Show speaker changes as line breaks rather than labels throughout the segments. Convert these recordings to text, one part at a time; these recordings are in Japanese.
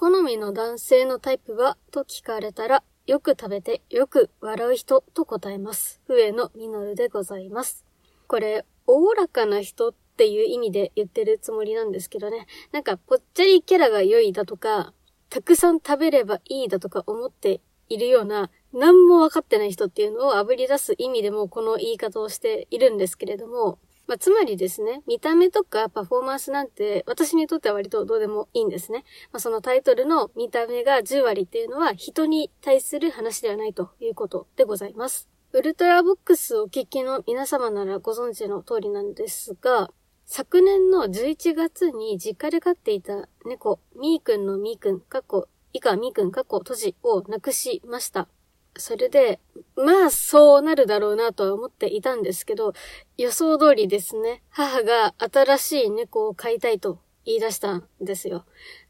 好みの男性のタイプはと聞かれたら、よく食べてよく笑う人と答えます。上野実でございます。これ、おおらかな人っていう意味で言ってるつもりなんですけどね。なんか、ぽっちゃりキャラが良いだとか、たくさん食べればいいだとか思っているような、何もわかってない人っていうのを炙り出す意味でもこの言い方をしているんですけれども、まあ、つまりですね、見た目とかパフォーマンスなんて私にとっては割とどうでもいいんですね。まあ、そのタイトルの見た目が10割っていうのは人に対する話ではないということでございます。ウルトラボックスをお聞きの皆様ならご存知の通りなんですが、昨年の11月に実家で飼っていた猫、みーくんのみーくん、かっこ、以下みーくん、かっこ、閉じを亡くしました。それで、まあそうなるだろうなとは思っていたんですけど、予想通りですね、母が新しい猫を飼いたいと言い出したんですよ。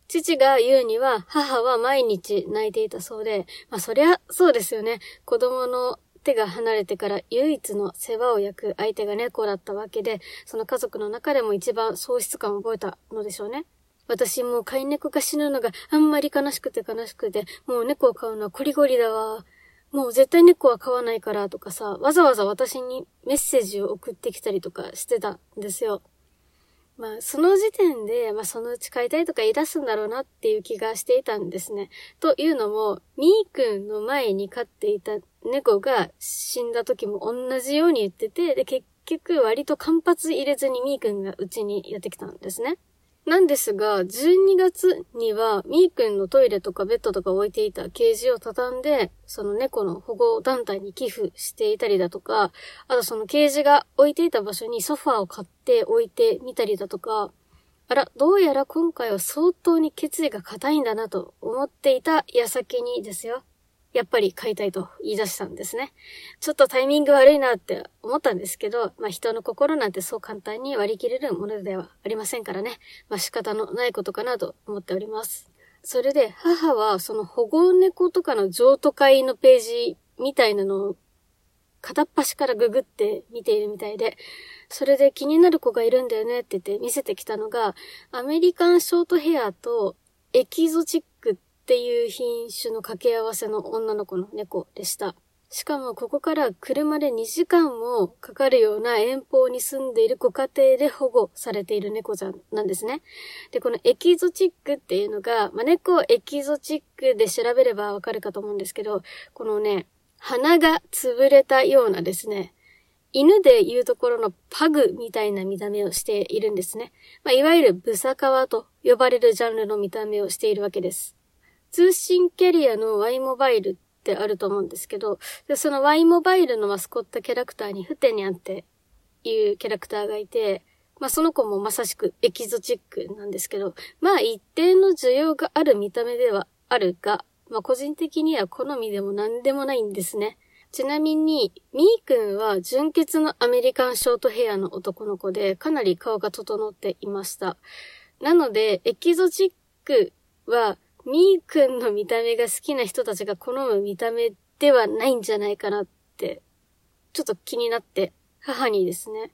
父が言うには、母は毎日泣いていたそうで、まあそりゃそうですよね。子供の手が離れてから唯一の世話を焼く相手が猫だったわけで、その家族の中でも一番喪失感を覚えたのでしょうね。私も飼い猫が死ぬのがあんまり悲しくて悲しくて、もう猫を飼うのはコリゴリだわ。もう絶対猫は飼わないからとかさ、わざわざ私にメッセージを送ってきたりとかしてたんですよ。まあ、その時点で、まあ、そのうち飼いたいとか言い出すんだろうなっていう気がしていたんですね。というのも、みーくんの前に飼っていた猫が死んだ時も同じように言ってて、で、結局割と間髪入れずにみーくんがうちにやってきたんですね。なんですが、12月には、みーくんのトイレとかベッドとか置いていたケージを畳んで、その猫の保護団体に寄付していたりだとか、あとそのケージが置いていた場所にソファーを買って置いてみたりだとか、あら、どうやら今回は相当に決意が硬いんだなと思っていた矢先にですよ。やっぱり買いたいと言い出したんですね。ちょっとタイミング悪いなって思ったんですけど、まあ人の心なんてそう簡単に割り切れるものではありませんからね。まあ仕方のないことかなと思っております。それで母はその保護猫とかの譲渡会のページみたいなのを片っ端からググって見ているみたいで、それで気になる子がいるんだよねって言って見せてきたのが、アメリカンショートヘアとエキゾチックってっていう品種の掛け合わせの女の子の猫でした。しかもここから車で2時間もかかるような遠方に住んでいるご家庭で保護されている猫ちゃんなんですね。で、このエキゾチックっていうのが、まあ、猫エキゾチックで調べればわかるかと思うんですけど、このね、鼻が潰れたようなですね、犬で言うところのパグみたいな見た目をしているんですね。まあ、いわゆるブサカワと呼ばれるジャンルの見た目をしているわけです。通信キャリアの Y モバイルってあると思うんですけど、でその Y モバイルのマスコットキャラクターにフテニャンっていうキャラクターがいて、まあその子もまさしくエキゾチックなんですけど、まあ一定の需要がある見た目ではあるが、まあ個人的には好みでも何でもないんですね。ちなみに、みーくんは純血のアメリカンショートヘアの男の子で、かなり顔が整っていました。なので、エキゾチックは、みーくんの見た目が好きな人たちが好む見た目ではないんじゃないかなって、ちょっと気になって、母にですね、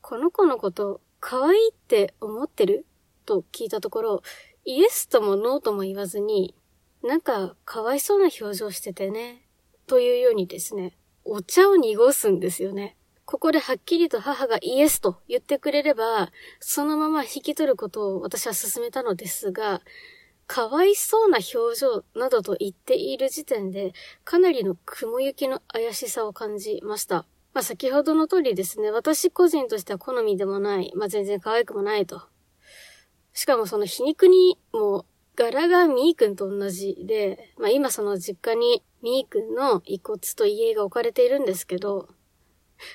この子のこと可愛いって思ってる？と聞いたところ、イエスともノーとも言わずに、なんかかわいそうな表情しててね、というようにですね、お茶を濁すんですよね。ここではっきりと母がイエスと言ってくれれば、そのまま引き取ることを私は進めたのですが、かわいそうな表情などと言っている時点で、かなりの雲行きの怪しさを感じました。まあ、先ほどの通りですね、私個人としては好みでもない、まあ、全然可愛くもないと。しかもその皮肉にも柄がミーくんと同じで、まあ、今その実家にミーくんの遺骨と家が置かれているんですけど、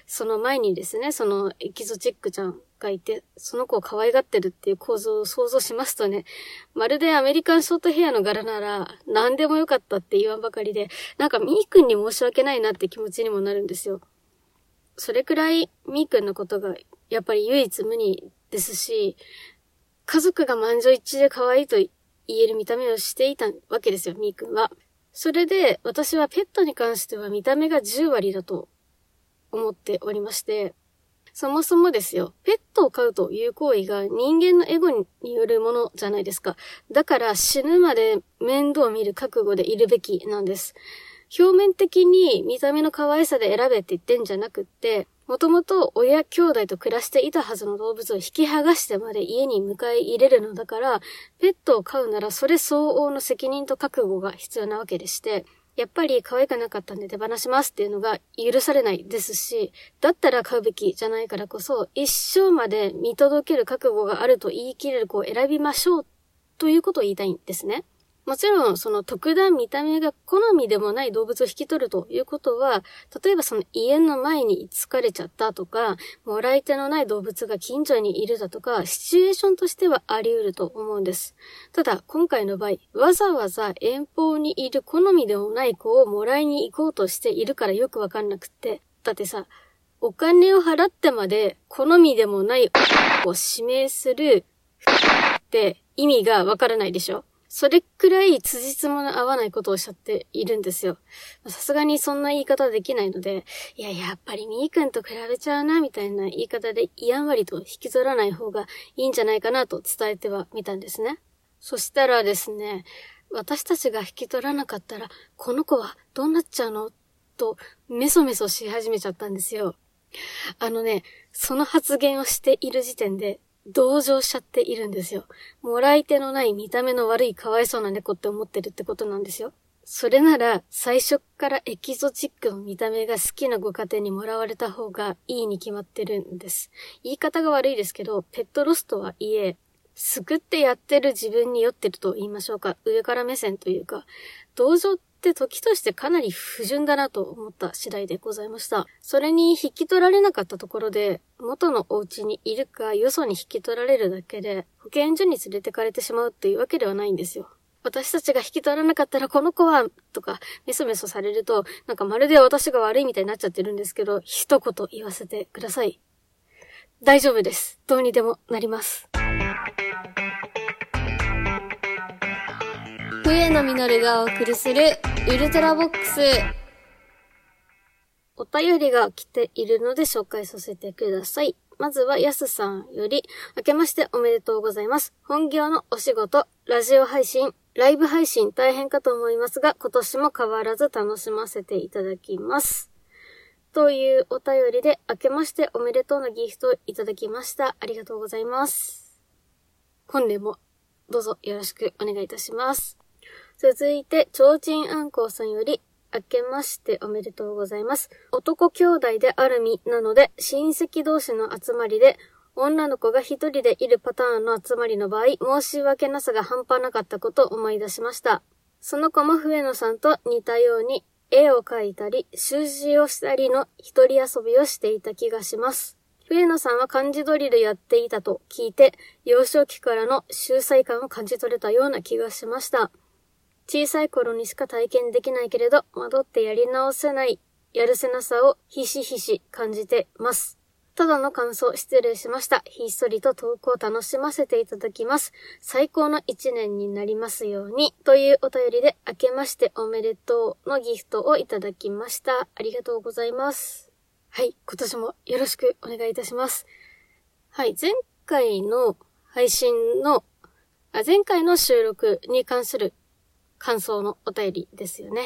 その前にですね、そのエキゾチックちゃんがいて、その子を可愛がってるっていう構造を想像しますとね、まるでアメリカンショートヘアの柄なら何でもよかったって言わんばかりで、なんかミー君に申し訳ないなって気持ちにもなるんですよ。それくらいミー君のことがやっぱり唯一無二ですし、家族が満場一致で可愛いと言える見た目をしていたわけですよ、ミー君は。それで私はペットに関しては見た目が10割だと思っておりまして、そもそもですよ、ペットを飼うという行為が人間のエゴによるものじゃないですか。だから死ぬまで面倒を見る覚悟でいるべきなんです。表面的に見た目の可愛さで選べって言ってんじゃなくって、もともと親兄弟と暮らしていたはずの動物を引き剥がしてまで家に迎え入れるのだから、ペットを飼うならそれ相応の責任と覚悟が必要なわけでして、やっぱり可愛くなかったんで手放しますっていうのが許されないですし、だったら買うべきじゃないからこそ、一生まで見届ける覚悟があると言い切れる子を選びましょうということを言いたいんですね。もちろん、その特段見た目が好みでもない動物を引き取るということは、例えばその家の前に疲れちゃったとか、もらい手のない動物が近所にいるだとか、シチュエーションとしてはあり得ると思うんです。ただ、今回の場合、わざわざ遠方にいる好みでもない子をもらいに行こうとしているからよくわかんなくって。だってさ、お金を払ってまで好みでもないを指名するって意味がわからないでしょ？それくらい辻褄の合わないことをおっしゃっているんですよ。さすがにそんな言い方できないので、いや、やっぱりみーくんと比べちゃうな、みたいな言い方でやんわりと引きずらない方がいいんじゃないかなと伝えてはみたんですね。そしたらですね、私たちが引き取らなかったら、この子はどうなっちゃうのと、メソメソし始めちゃったんですよ。あのね、その発言をしている時点で、同情しちゃっているんですよ。もらい手のない見た目の悪いかわいそうな猫って思ってるってことなんですよ。それなら、最初からエキゾチックの見た目が好きなご家庭にもらわれた方がいいに決まってるんです。言い方が悪いですけど、ペットロスとはいえ、すくってやってる自分に酔ってると言いましょうか。上から目線というか、同情っって時としてかなり不純だなと思った次第でございました。それに引き取られなかったところで、元のお家にいるかよそに引き取られるだけで、保健所に連れてかれてしまうっていうわけではないんですよ。私たちが引き取らなかったらこの子は、とか、メソメソされると、なんかまるで私が悪いみたいになっちゃってるんですけど、一言言わせてください。大丈夫です。どうにでもなります。
笛野実がお送りするウルトラボックス。
お便りが来ているので紹介させてください。まずは、やすさんより、明けましておめでとうございます。本業のお仕事、ラジオ配信、ライブ配信大変かと思いますが、今年も変わらず楽しませていただきます。というお便りで、明けましておめでとうのギフトをいただきました。ありがとうございます。本年もどうぞよろしくお願いいたします。続いて、超人アンコウさんより、明けましておめでとうございます。男兄弟である身なので、親戚同士の集まりで、女の子が一人でいるパターンの集まりの場合、申し訳なさが半端なかったことを思い出しました。その子も笛野さんと似たように、絵を描いたり、習字をしたりの一人遊びをしていた気がします。笛野さんは漢字ドリルやっていたと聞いて、幼少期からの秀才感を感じ取れたような気がしました。小さい頃にしか体験できないけれど、惑ってやり直せないやるせなさをひしひし感じてます。ただの感想失礼しました。ひっそりと投稿を楽しませていただきます。最高の一年になりますように。というお便りで、明けましておめでとうのギフトをいただきました。ありがとうございます。はい、今年もよろしくお願いいたします。はい、前回の配信の、あ前回の収録に関する感想のお便りですよね。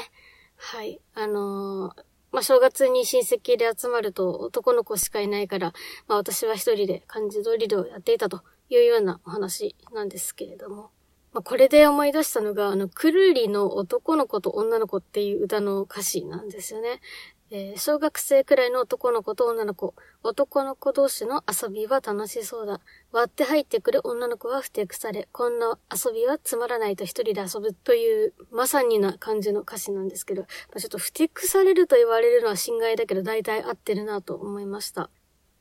はい。あのー、まあ、正月に親戚で集まると男の子しかいないから、まあ、私は一人で漢字ドリルをやっていたというようなお話なんですけれども。まあ、これで思い出したのが、あの、くるりの男の子と女の子っていう歌の歌詞なんですよね。えー、小学生くらいの男の子と女の子、男の子同士の遊びは楽しそうだ。割って入ってくる女の子はふてくされ、こんな遊びはつまらないと一人で遊ぶという、まさにな感じの歌詞なんですけど、まあ、ちょっとふてくされると言われるのは心外だけど、大体合ってるなと思いました。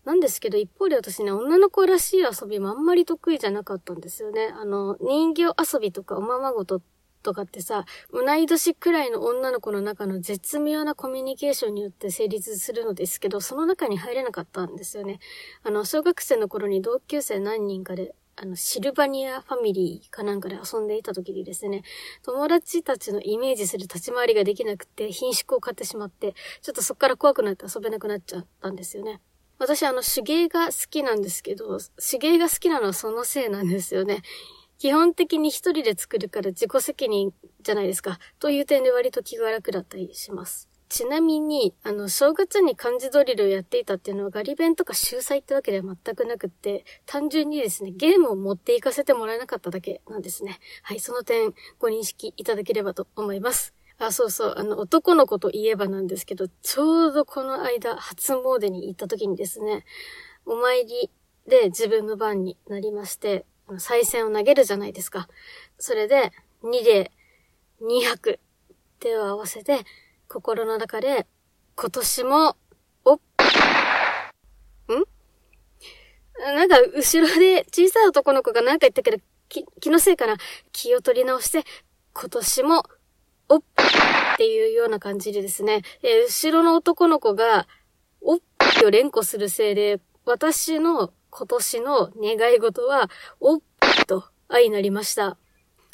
なんですけど、一方で私ね、女の子らしい遊びもあんまり得意じゃなかったんですよね。あの、人形遊びとかおままごとっとかってさ、同い年くらいの女の子の中の絶妙なコミュニケーションによって成立するのですけど、その中に入れなかったんですよね。あの、小学生の頃に同級生何人かで、あの、シルバニアファミリーかなんかで遊んでいた時にですね、友達たちのイメージする立ち回りができなくて、品種を買ってしまって、ちょっとそっから怖くなって遊べなくなっちゃったんですよね。私あの手芸が好きなんですけど、手芸が好きなのはそのせいなんですよね。基本的に一人で作るから自己責任じゃないですか。という点で割と気が楽だったりします。ちなみに、あの、正月に漢字ドリルをやっていたっていうのはガリ弁とか秀才ってわけでは全くなくって、単純にですね、ゲームを持っていかせてもらえなかっただけなんですね。はい、その点ご認識いただければと思います。あ、そうそう、あの、男の子といえばなんですけど、ちょうどこの間、初詣に行った時にですね、お参りで自分の番になりまして、再銭を投げるじゃないですか。それで、2で200手を合わせて、心の中で、今年も、おっ、ん？なんか、後ろで小さい男の子が何か言ったけど、気、のせいかな？気を取り直して、今年も、おっ。っていうような感じでですね、え、後ろの男の子が、おっ。を連呼するせいで、私の今年の願い事は、おっと愛になりました。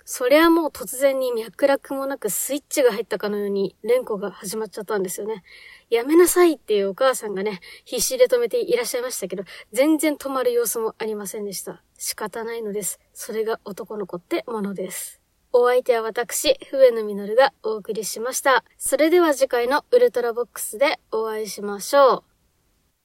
そりゃもう突然に脈絡もなくスイッチが入ったかのように連呼が始まっちゃったんですよね。やめなさいっていうお母さんがね、必死で止めていらっしゃいましたけど、全然止まる様子もありませんでした。仕方ないのです。それが男の子ってものです。お相手は私、笛野実がお送りしました。それでは次回のウルトラボックスでお会いしましょう。